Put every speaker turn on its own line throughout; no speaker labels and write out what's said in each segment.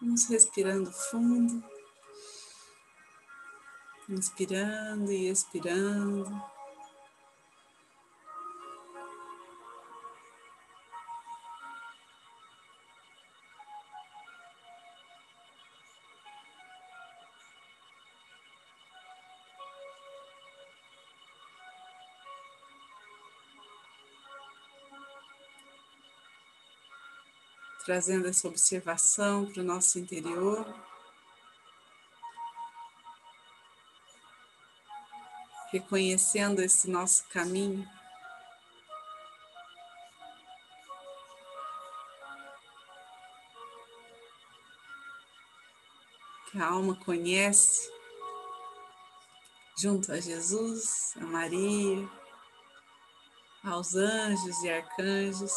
Vamos respirando fundo, inspirando e expirando. Trazendo essa observação para o nosso interior. Reconhecendo esse nosso caminho. Que a alma conhece, junto a Jesus, a Maria, aos anjos e arcanjos.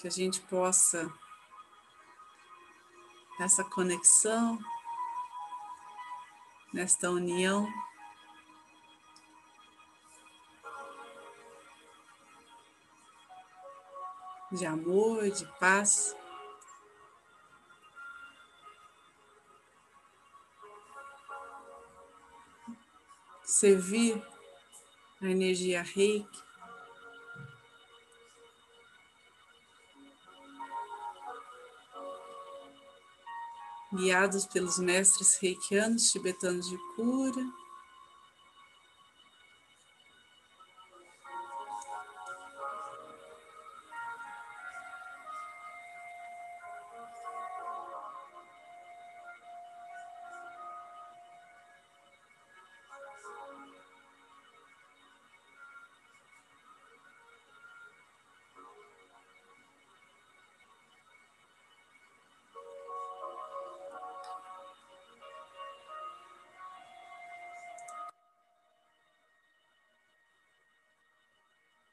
Que a gente possa, essa conexão, nesta união, de amor, de paz. Servir a energia reiki guiados pelos mestres reikianos tibetanos de cura.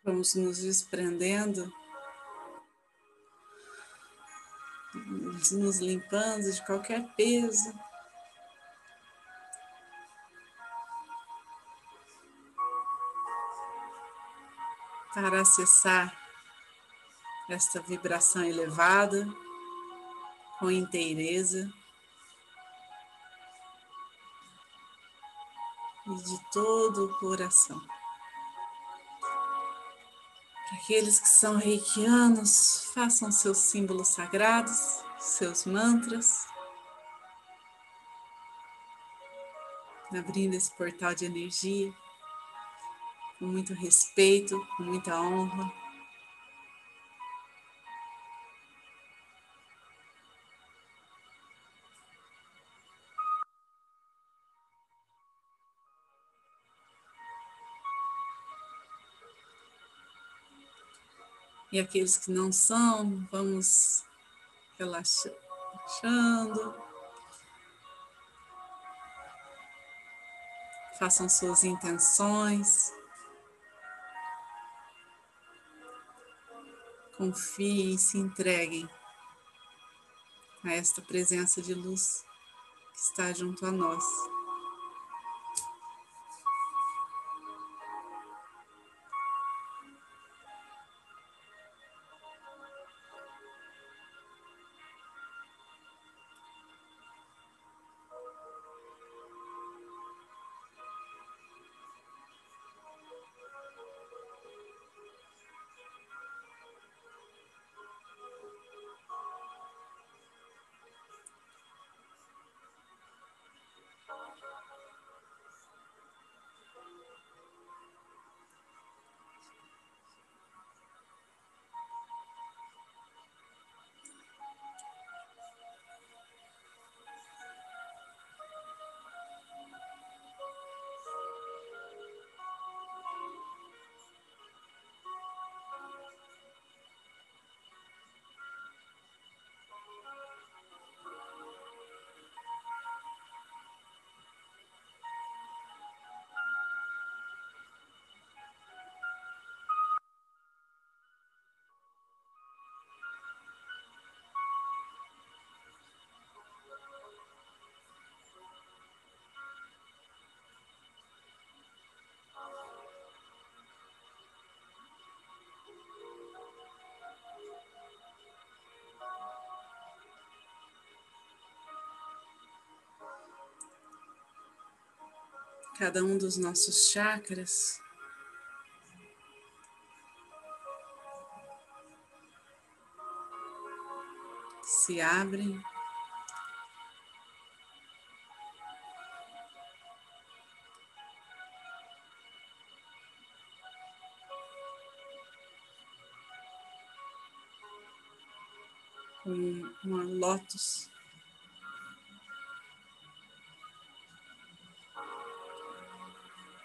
Vamos nos desprendendo, nos limpando de qualquer peso. Para acessar esta vibração elevada com inteireza e de todo o coração. Aqueles que são reikianos, façam seus símbolos sagrados, seus mantras, abrindo esse portal de energia com muito respeito, com muita honra. E aqueles que não são, vamos relaxando. Façam suas intenções. Confiem, se entreguem a esta presença de luz que está junto a nós. Cada um dos nossos chakras. Se abrem. como uma lótus.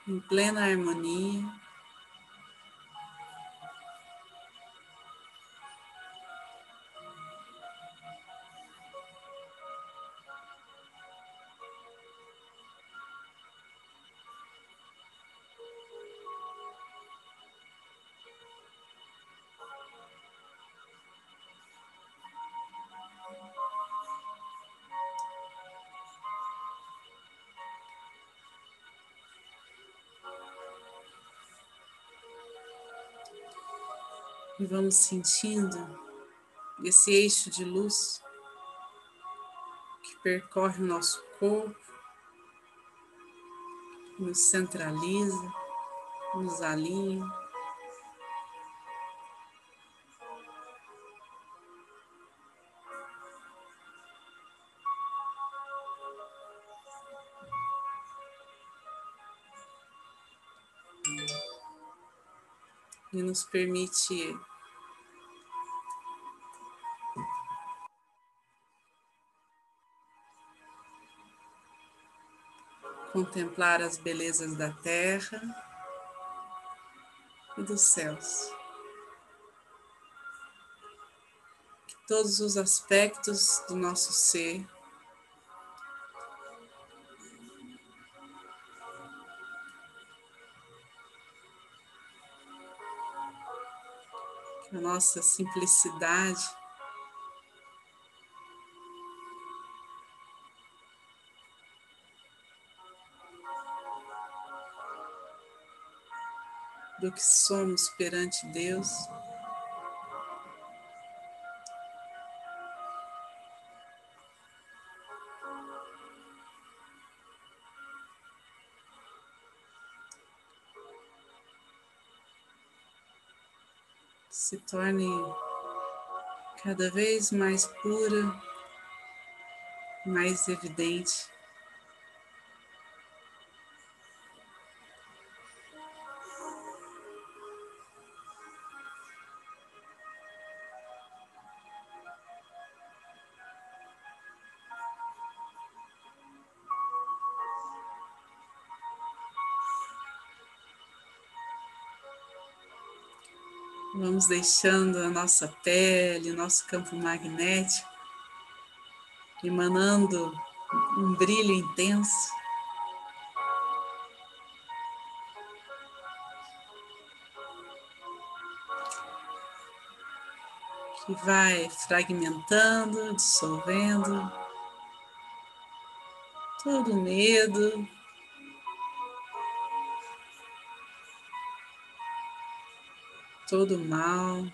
Em plena harmonia. E vamos sentindo esse eixo de luz que percorre o nosso corpo, nos centraliza, nos alinha. E nos permite contemplar as belezas da terra e dos céus. Que todos os aspectos do nosso ser a nossa simplicidade do que somos perante Deus. Se torne cada vez mais pura, mais evidente. Vamos deixando a nossa pele, nosso campo magnético, emanando um brilho intenso. Que vai fragmentando, dissolvendo todo medo, todo mal.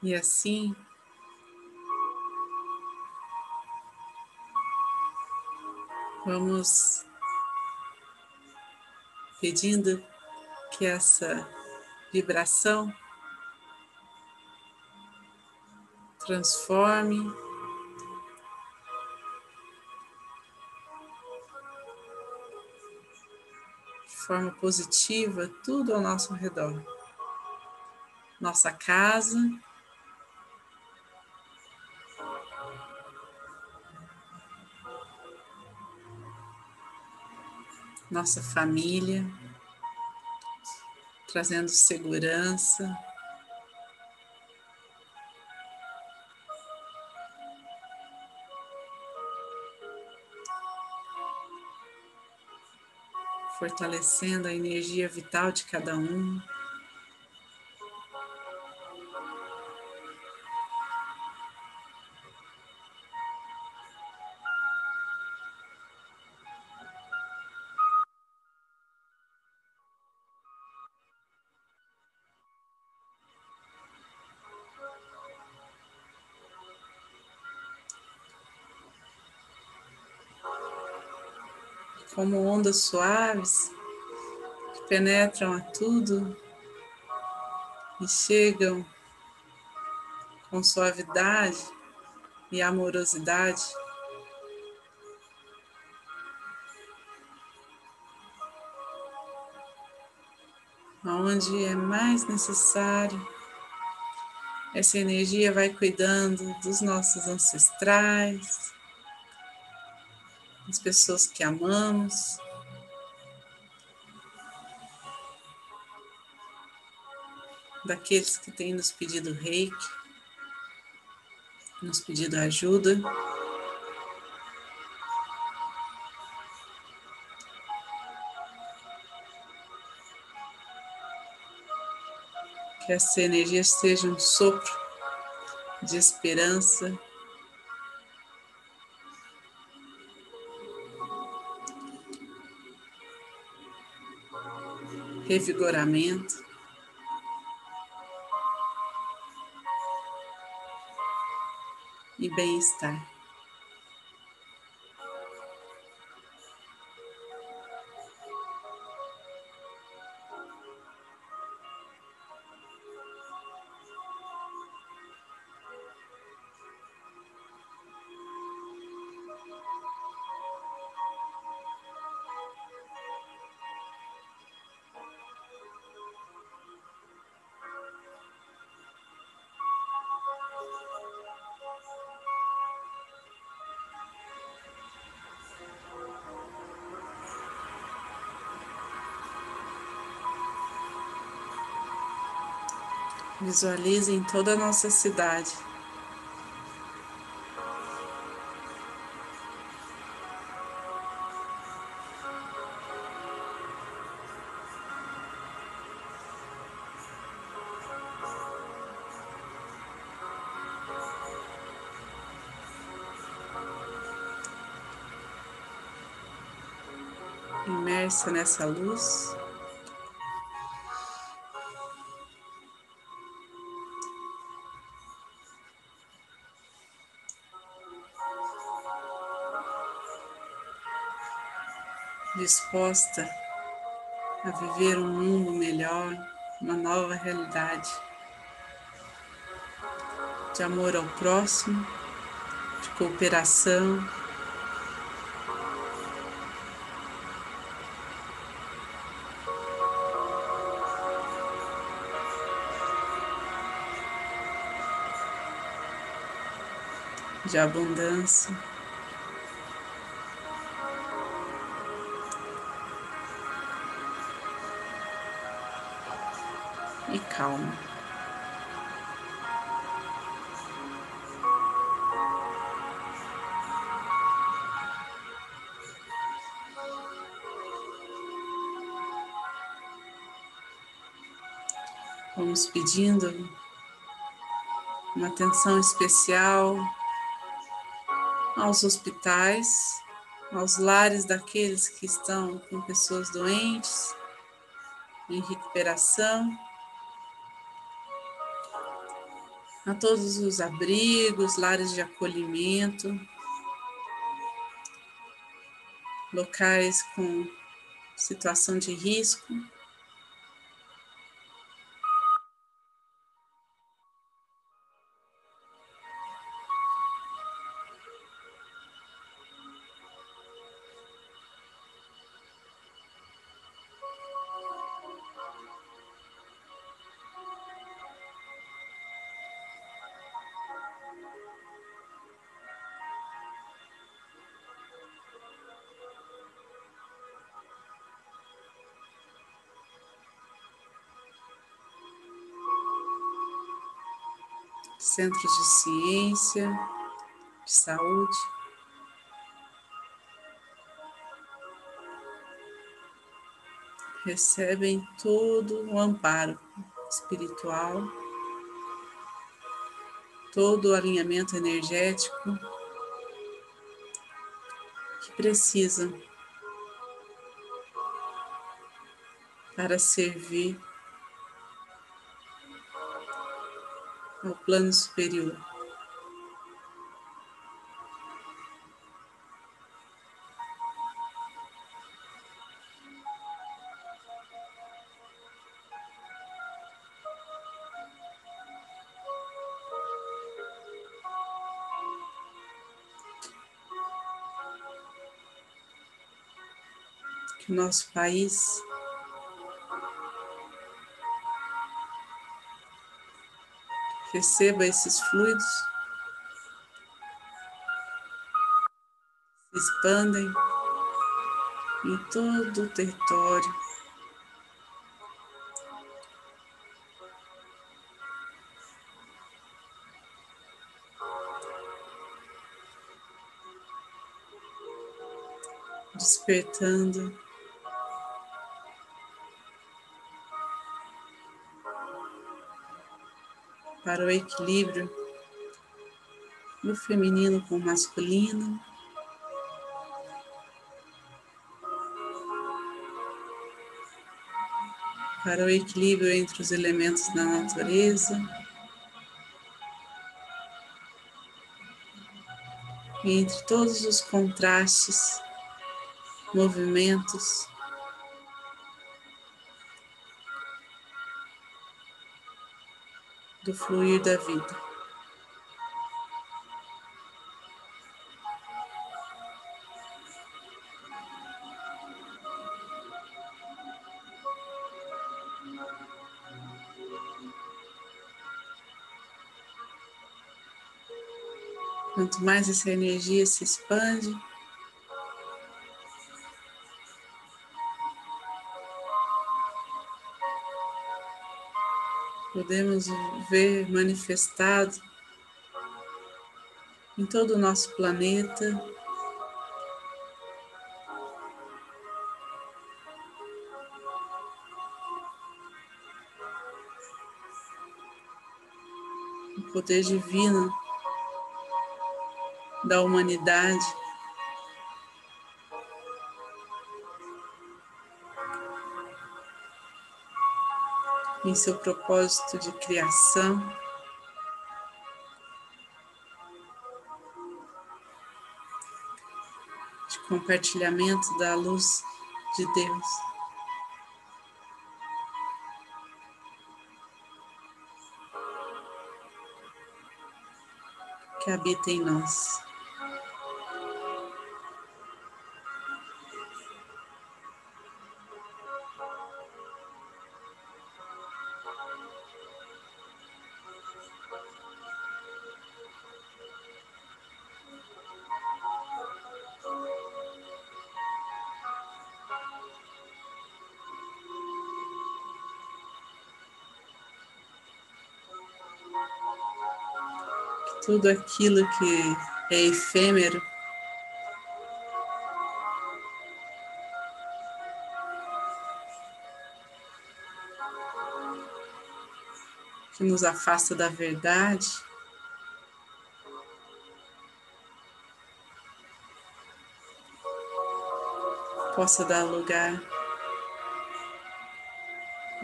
E assim, vamos pedindo que essa vibração transforme de forma positiva tudo ao nosso redor. Nossa casa, nossa família, trazendo segurança. fortalecendo a energia vital de cada um. Como ondas suaves que penetram a tudo e chegam com suavidade e amorosidade. Onde é mais necessário, essa energia vai cuidando dos nossos ancestrais, as pessoas que amamos. Daqueles que têm nos pedido reiki, nos pedido ajuda. Que essa energia seja um sopro de esperança, revigoramento. E bem-estar. Visualizem toda a nossa cidade. Imersa nessa luz. Disposta a viver um mundo melhor, uma nova realidade de amor ao próximo, de cooperação. De abundância. Calma. Vamos pedindo uma atenção especial aos hospitais, aos lares daqueles que estão com pessoas doentes, em recuperação. A todos os abrigos, lares de acolhimento, locais com situação de risco. Centros de ciência, de saúde. recebem todo o amparo espiritual, todo o alinhamento energético que precisam para servir ao plano superior. Que o nosso país Receba esses fluidos, se expandem em todo o território. Despertando para o equilíbrio do feminino com o masculino. Para o equilíbrio entre os elementos da natureza. Entre todos os contrastes, movimentos do fluir da vida. Quanto mais essa energia se expande, podemos ver manifestado em todo o nosso planeta. O poder divino da humanidade. Em seu propósito de criação. De compartilhamento da luz de Deus. Que habita em nós. Tudo aquilo que é efêmero. Que nos afasta da verdade. Possa dar lugar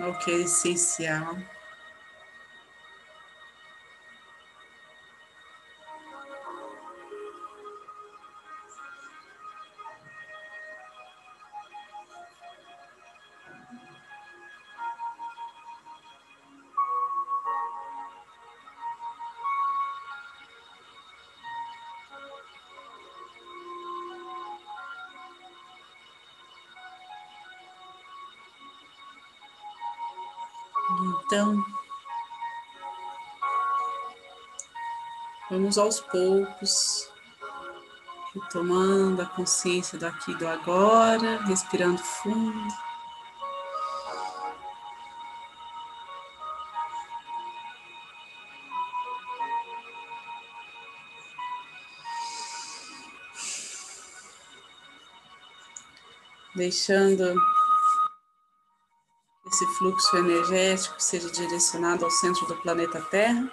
ao que é essencial. Então, vamos aos poucos, retomando a consciência do aqui e do agora, respirando fundo. Deixando esse fluxo energético seja direcionado ao centro do planeta Terra.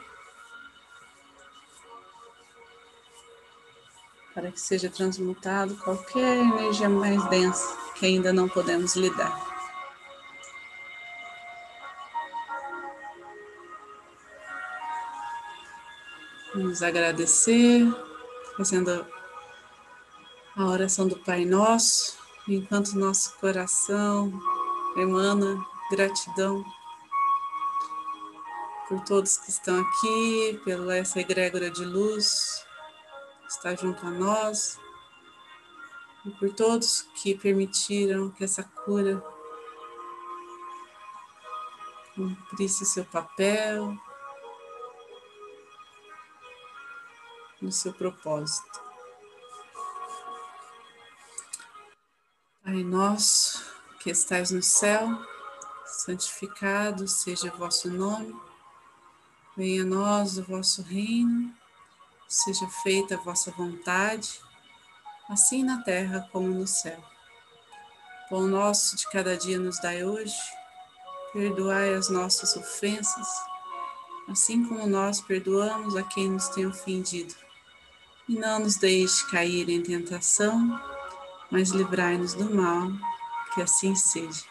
Para que seja transmutado qualquer energia mais densa que ainda não podemos lidar. Vamos agradecer, fazendo a oração do Pai Nosso, enquanto nosso coração emana gratidão por todos que estão aqui, pela essa egrégora de luz que está junto a nós, e por todos que permitiram que essa cura cumprisse seu papel, no seu propósito. Pai nosso que estais no céu, santificado seja o vosso nome, venha a nós o vosso reino, seja feita a vossa vontade, assim na terra como no céu. Pão nosso de cada dia nos dai hoje, perdoai as nossas ofensas, assim como nós perdoamos a quem nos tem ofendido e não nos deixe cair em tentação, mas livrai-nos do mal, que assim seja.